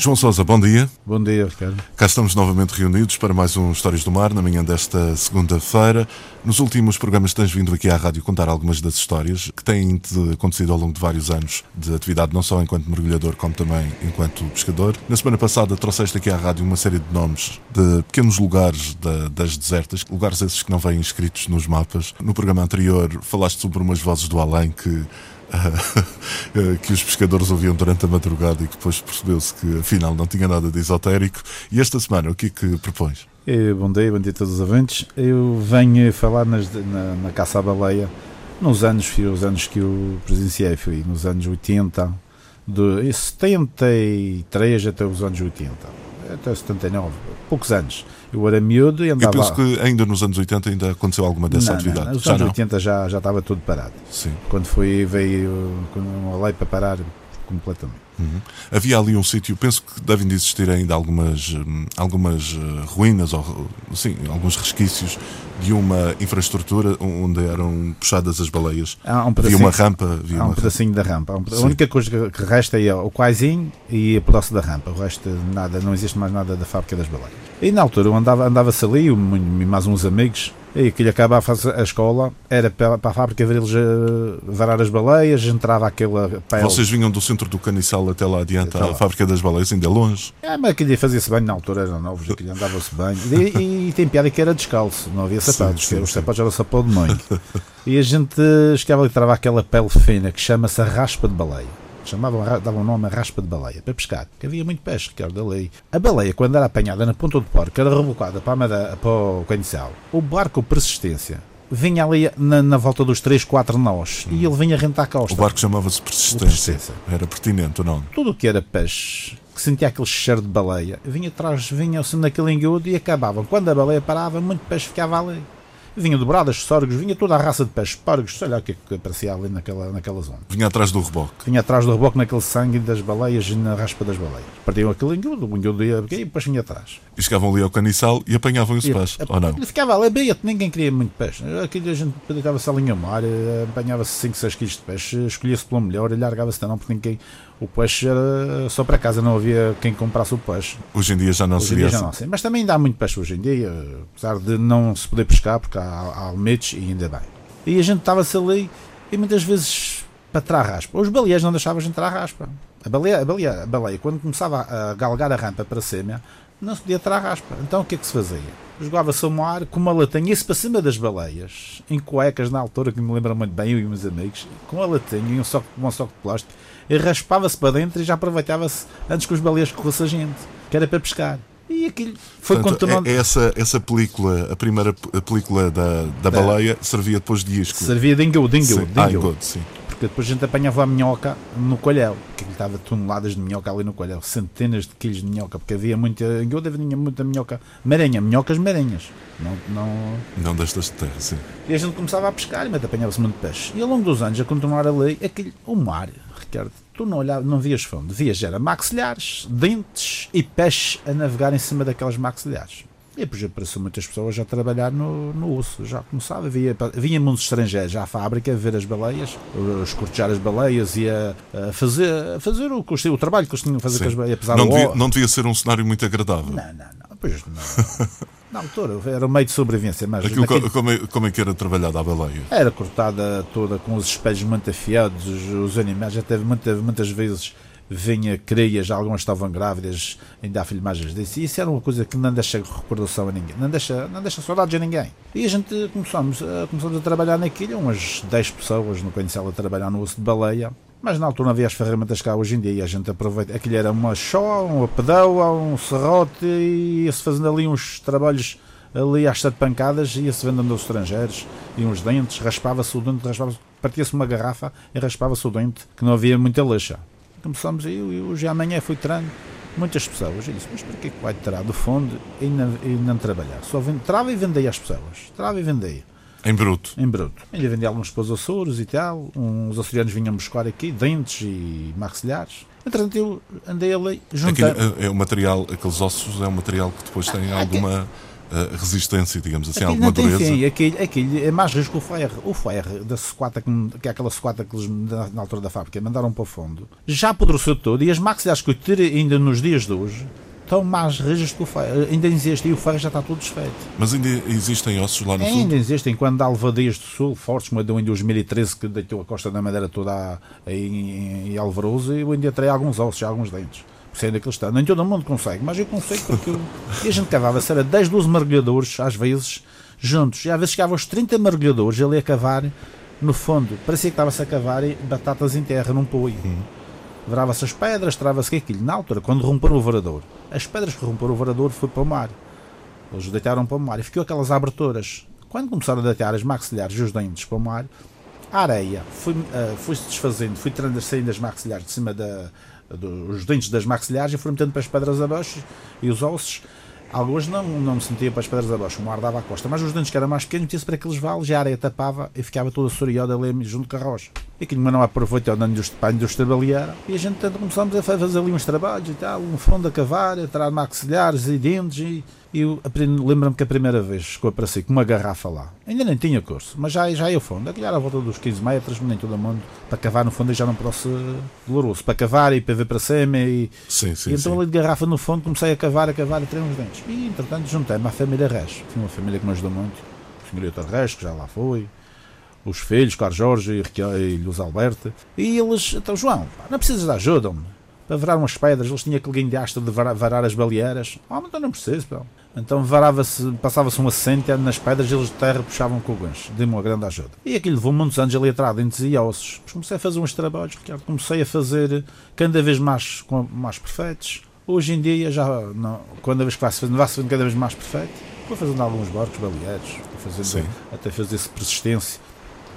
João Sousa, bom dia. Bom dia, Ricardo. Cá estamos novamente reunidos para mais um Histórias do Mar, na manhã desta segunda-feira. Nos últimos programas tens vindo aqui à rádio contar algumas das histórias que têm acontecido ao longo de vários anos de atividade, não só enquanto mergulhador, como também enquanto pescador. Na semana passada trouxeste aqui à rádio uma série de nomes de pequenos lugares da, das desertas, lugares esses que não vêm inscritos nos mapas. No programa anterior falaste sobre umas vozes do além que que os pescadores ouviam durante a madrugada e que depois percebeu-se que afinal não tinha nada de esotérico. E esta semana, o que é que propões? Eh, bom dia, bom dia a todos os ouvintes. Eu venho falar nas, na, na, caça à baleia nos anos, os anos que eu presenciei, fui nos anos 80, de 73 até os anos 80, até 79, poucos anos. Eu era miúdo e andava. Eu penso que ainda nos anos 80 ainda aconteceu alguma dessa não, atividade. Não, nos já anos não? 80 já, já estava tudo parado. Sim. Quando foi, veio uma lei para parar completamente. Uhum. Havia ali um sítio, penso que devem de existir ainda algumas, hum, algumas eh, ruínas, ou sim, alguns resquícios de uma infraestrutura onde eram puxadas as baleias. Há um havia uma rampa. Havia há um pedacinho rampa. da rampa. Um, a única coisa que resta é o quaizinho e a pedaço da rampa. O resto, nada, não existe mais nada da fábrica das baleias. E na altura andava, andava-se ali, e mais uns amigos, e que lhe acabava a escola, era para, para a fábrica ver eles uh, varar as baleias, entrava aquela pele. Vocês vinham do centro do Caniçal até lá adiante, à fábrica das baleias, ainda longe? É, mas aquele fazia-se bem na altura, eram novos, aquele andava-se bem. E, e, e, tem piada que era descalço, não havia sapatos, sim, sim, os sapatos eram sapão de mãe. e a gente chegava ali trava aquela pele fina que chama-se a raspa de baleia chamavam, davam o nome a raspa de baleia, para pescar, que havia muito peixe, que era da lei. A baleia, quando era apanhada na ponta do porco, era rebocada para, a para o caniçal. O barco Persistência vinha ali na, na, volta dos 3, 4 nós hum. e ele vinha rentar a costa. O barco chamava-se Persistência. Persistência. Era pertinente ou não? Tudo o que era peixe, que sentia aquele cheiro de baleia, vinha atrás, vinha-se naquele engudo e acabavam. Quando a baleia parava, muito peixe ficava ali vinha dobradas, sorgos, vinha toda a raça de peixes, pargos, sei lá o que, é que aparecia ali naquela, naquela zona. Vinha atrás do reboque. Vinha atrás do reboque naquele sangue das baleias e na raspa das baleias. Partiam aquele engudo, o engudo ia e depois vinha atrás. E chegavam ali ao caniçal e apanhavam os peixes, ou não? Ficava ali, bem, ninguém queria muito peixe. Aquilo a gente deitava-se ali ao mar, eh, apanhava-se 5, 6 quilos de peixe, escolhia-se pelo melhor e largava-se não, porque ninguém o peixe era só para casa, não havia quem comprasse o peixe. Hoje em dia já não hoje seria assim. Não, Mas também dá muito peixe hoje em dia, apesar de não se poder pescar, porque há, há limites e ainda bem. E a gente estava-se ali e muitas vezes para tirar a raspa. Os baleias não deixavam a gente tirar a raspa. A baleia, a, baleia, a baleia, quando começava a galgar a rampa para cima, não se podia tirar a raspa. Então o que é que se fazia? Jogava-se ao mar com uma latinha, isso para cima das baleias, em cuecas na altura, que me lembra muito bem, eu e meus amigos, com a latinha e um soco, um soco de plástico, e raspava-se para dentro e já aproveitava-se antes que os baleias corressem a gente, que era para pescar. E aquilo foi Portanto, continuando. É, essa, essa película, a primeira película da, da baleia, servia depois de isco. Servia de engodo, de engodo, de engodo. Ah, sim porque depois a gente apanhava a minhoca no colhel, que estava toneladas de minhoca ali no colhel, centenas de quilos de minhoca, porque havia muita, eu havia muita minhoca maranha, minhocas maranhas, não, não... não destas de terra, sim. E a gente começava a pescar e apanhava-se muito peixe. E ao longo dos anos, a continuar ali, aquele, o mar, Ricardo, tu não olhavas, não vias fundo, vias era maxilares, dentes e peixe a navegar em cima daquelas maxilares. E depois apareceu muitas pessoas a trabalhar no, no osso. Já começava, via, vinha muitos estrangeiros à fábrica a ver as baleias, a escortejar as baleias e a, a fazer, a fazer o, o, trabalho que eles tinham a fazer Sim. com as baleias. Apesar não, devia, não devia ser um cenário muito agradável. Não, não, não. Pois não. Na altura era um meio de sobrevivência. Mas Aquilo, naquele... como, é, como é que era trabalhada a baleia? Era cortada toda com os espelhos muito afiados, os, os animais já teve muita, muitas vezes vinha creias, algumas estavam grávidas, ainda há filmagens disso, e isso era uma coisa que não deixa recordação a ninguém, não deixa, não deixa saudades a ninguém. E a gente começamos, a, começamos a trabalhar naquilo, umas 10 pessoas no Conhecel a trabalhar no osso de baleia, mas na altura não havia as ferramentas cá hoje em dia e a gente aproveita. Aquilo era uma chó, uma pedoa, um serrote e ia-se fazendo ali uns trabalhos ali às sete pancadas, ia-se vendendo aos estrangeiros e uns dentes, raspava-se o dente, raspava partia-se uma garrafa e raspava-se o dente, que não havia muita lixa. Começamos eu e hoje amanhã fui trando muitas pessoas. Eu disse, mas para que vai tirar do fundo e não, e não trabalhar? Só vende, trava e vendei às pessoas. Trava e vendei. Em bruto? Em bruto. Ainda vendi alguns para os Açores e tal. Uns açorianos vinham buscar aqui, dentes e maxilares. Entretanto, eu andei ali juntando. Aquilo é, é o material, aqueles ossos é um material que depois tem Ah, alguma resistência, digamos assim, Aquilo alguma não tem dureza. fim, aquilo, aquilo é mais risco que o ferro. O ferro da sucata, que, que é aquela sucata que eles, na, na altura da fábrica, mandaram para o fundo, já apodreceu todo e as maxilares que eu tirei ainda nos dias de hoje estão mais rígidas que o ferro. Ainda existe e o ferro já está todo desfeito. Mas ainda existem ossos lá no sul? Ainda existem, quando há levadeias do sul fortes, como a em 2013 que deitou a costa da Madeira toda aí em, em Alvoroso, eu ainda terei alguns ossos, alguns dentes. Que eles estão. Nem todo mundo consegue, mas eu consigo porque eu, e a gente cavava-se, era 10, 12 mergulhadores, às vezes, juntos. E às vezes chegavam aos 30 mergulhadores ali a cavar no fundo. Parecia que estava-se a cavar e batatas em terra num poio. Virava-se as pedras, trava-se aquilo. Na altura, quando romperam o varador, as pedras que romperam o varador foi para o mar. Eles deitaram para o mar e ficou aquelas aberturas. Quando começaram a deitar as maxilares e os dentes para o mar, a areia foi, ah, foi-se desfazendo, foi tirando saindo as maxilares de cima da, dos dentes das maxilares e foram metendo para as pedras abaixo e os ossos. Alguns não, não me sentiam para as pedras abaixo, o mar dava à costa, mas os dentes que eram mais pequenos metiam-se para aqueles vales e a areia tapava e ficava toda assoreada ali junto com a rocha. E aquilo não aproveitou o dano para a indústria baleeira e a gente tanto começámos a fa- fazer ali uns trabalhos e tal, um fundo a cavar, a tirar maxilares e dentes e, e lembro-me que a primeira vez que eu apareci com uma garrafa lá, ainda nem tinha curso, mas já, já ia fundo, aquilo era à volta dos 15 metros, nem todo mundo, para cavar no fundo e já não posso doloroso, para cavar e para ver para cima e, Sim, sim, e então sim. ali de garrafa no fundo comecei a cavar, a cavar e tirei uns dentes. E entretanto juntei-me à família Reis. Foi uma família que me ajudou muito. O senhorito Reis, que já lá foi. Os filhos, Carlos Jorge e, Luís Alberto. E eles, então João, não precisas de ajuda, homem. Para varar umas pedras, eles tinham aquele guindaste de varar, varar as baleeiras. Ah, mas então não preciso, pá. Então varava-se, passava-se uma assente nas pedras e eles de terra puxavam com o gancho. Dei-me uma grande ajuda. E aquilo levou muitos anos ali atrás, dentes e ossos. Depois comecei a fazer uns trabalhos, Ricardo. comecei a fazer cada vez mais, mais perfeitos. Hoje em dia, já não, cada vez que fazendo, vai-se fazendo cada vez mais perfeito. Vou fazendo alguns barcos baleeiros, vou fazendo, até fazer-se persistência.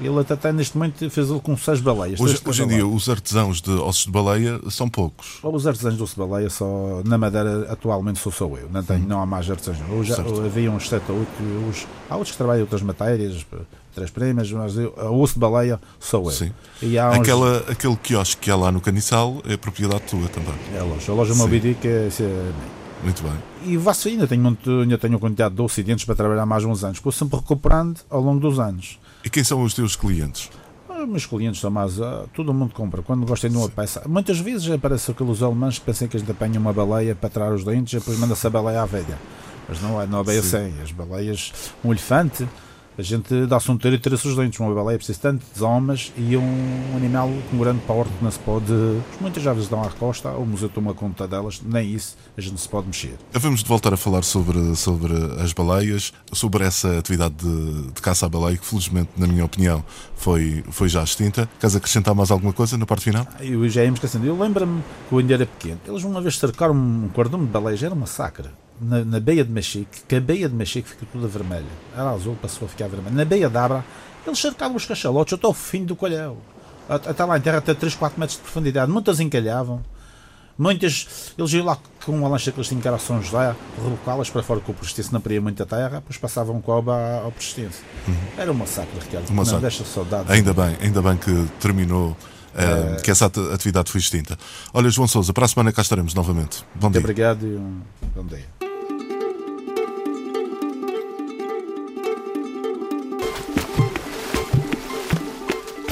Ele até, até neste momento fez ele com seis baleias. Hoje, hoje em dia, os artesãos de ossos de baleia são poucos. Os artesãos do Baleia só na Madeira atualmente sou só eu, não, tenho, não há mais artesãos. Hoje Certo. havia uns 7 ou 8, hoje, há outros que trabalham outras matérias, três primas, mas eu, a osso de baleia sou eu. Sim. E há uns, Aquela, aquele quiosque que há lá no Caniçal é propriedade tua também. é a loja, a loja Sim. Moby Dick é, isso é Muito bem. E faço ainda, tenho, muito, ainda tenho quantidade de ocidentes para trabalhar mais uns anos, vou sempre recuperando ao longo dos anos. E quem são os teus clientes? Ah, Meus clientes são mais. ah, todo mundo compra. Quando gostem de uma peça. Muitas vezes aparece aqueles alemães que pensam que a gente apanha uma baleia para tirar os dentes e depois manda-se a baleia à velha. Mas não é, não é bem Sim. assim. As baleias. Um elefante, a gente dá-se um tiro e tira-se os dentes. Uma baleia precisa tanto de homens e um animal com grande porte que não se pode. Muitas vezes dão à costa, o museu toma conta delas, nem isso a gente se pode mexer. Vamos voltar a falar sobre, sobre as baleias, sobre essa atividade de, de caça à baleia, que felizmente, na minha opinião, foi, foi já extinta. Queres acrescentar mais alguma coisa na parte final? Eu já ia me esquecendo. Eu lembro-me que eu ainda era pequeno. Eles uma vez cercaram um cordão de baleias, era uma sacra. Na, na Beia de Machique, que a Beia de Machique ficou toda vermelha. Era azul, passou a ficar vermelha. Na Beia de Abra, eles cercavam os cachalotes até ao fim do colhão. Até lá em terra, até 3, 4 metros de profundidade. Muitas encalhavam. Muitas, eles iam lá com uma lancha que eles tinham que era São José, rebocá-las para fora com o persistência, não peria muita terra, depois passavam com a oba ao persistência. Era uma sacra, Ricardo. Uma não sacra. deixa saudades. Ainda bem, ainda bem que terminou, eh, que essa at- atividade foi extinta. Olha, João Sousa, para a semana cá estaremos novamente. Bom Muito dia. obrigado e um bom dia.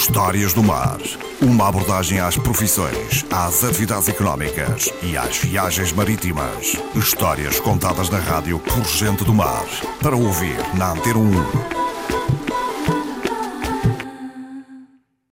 Histórias do Mar. Uma abordagem às profissões, às atividades económicas e às viagens marítimas. Histórias contadas na rádio por gente do mar. Para ouvir na Antena 1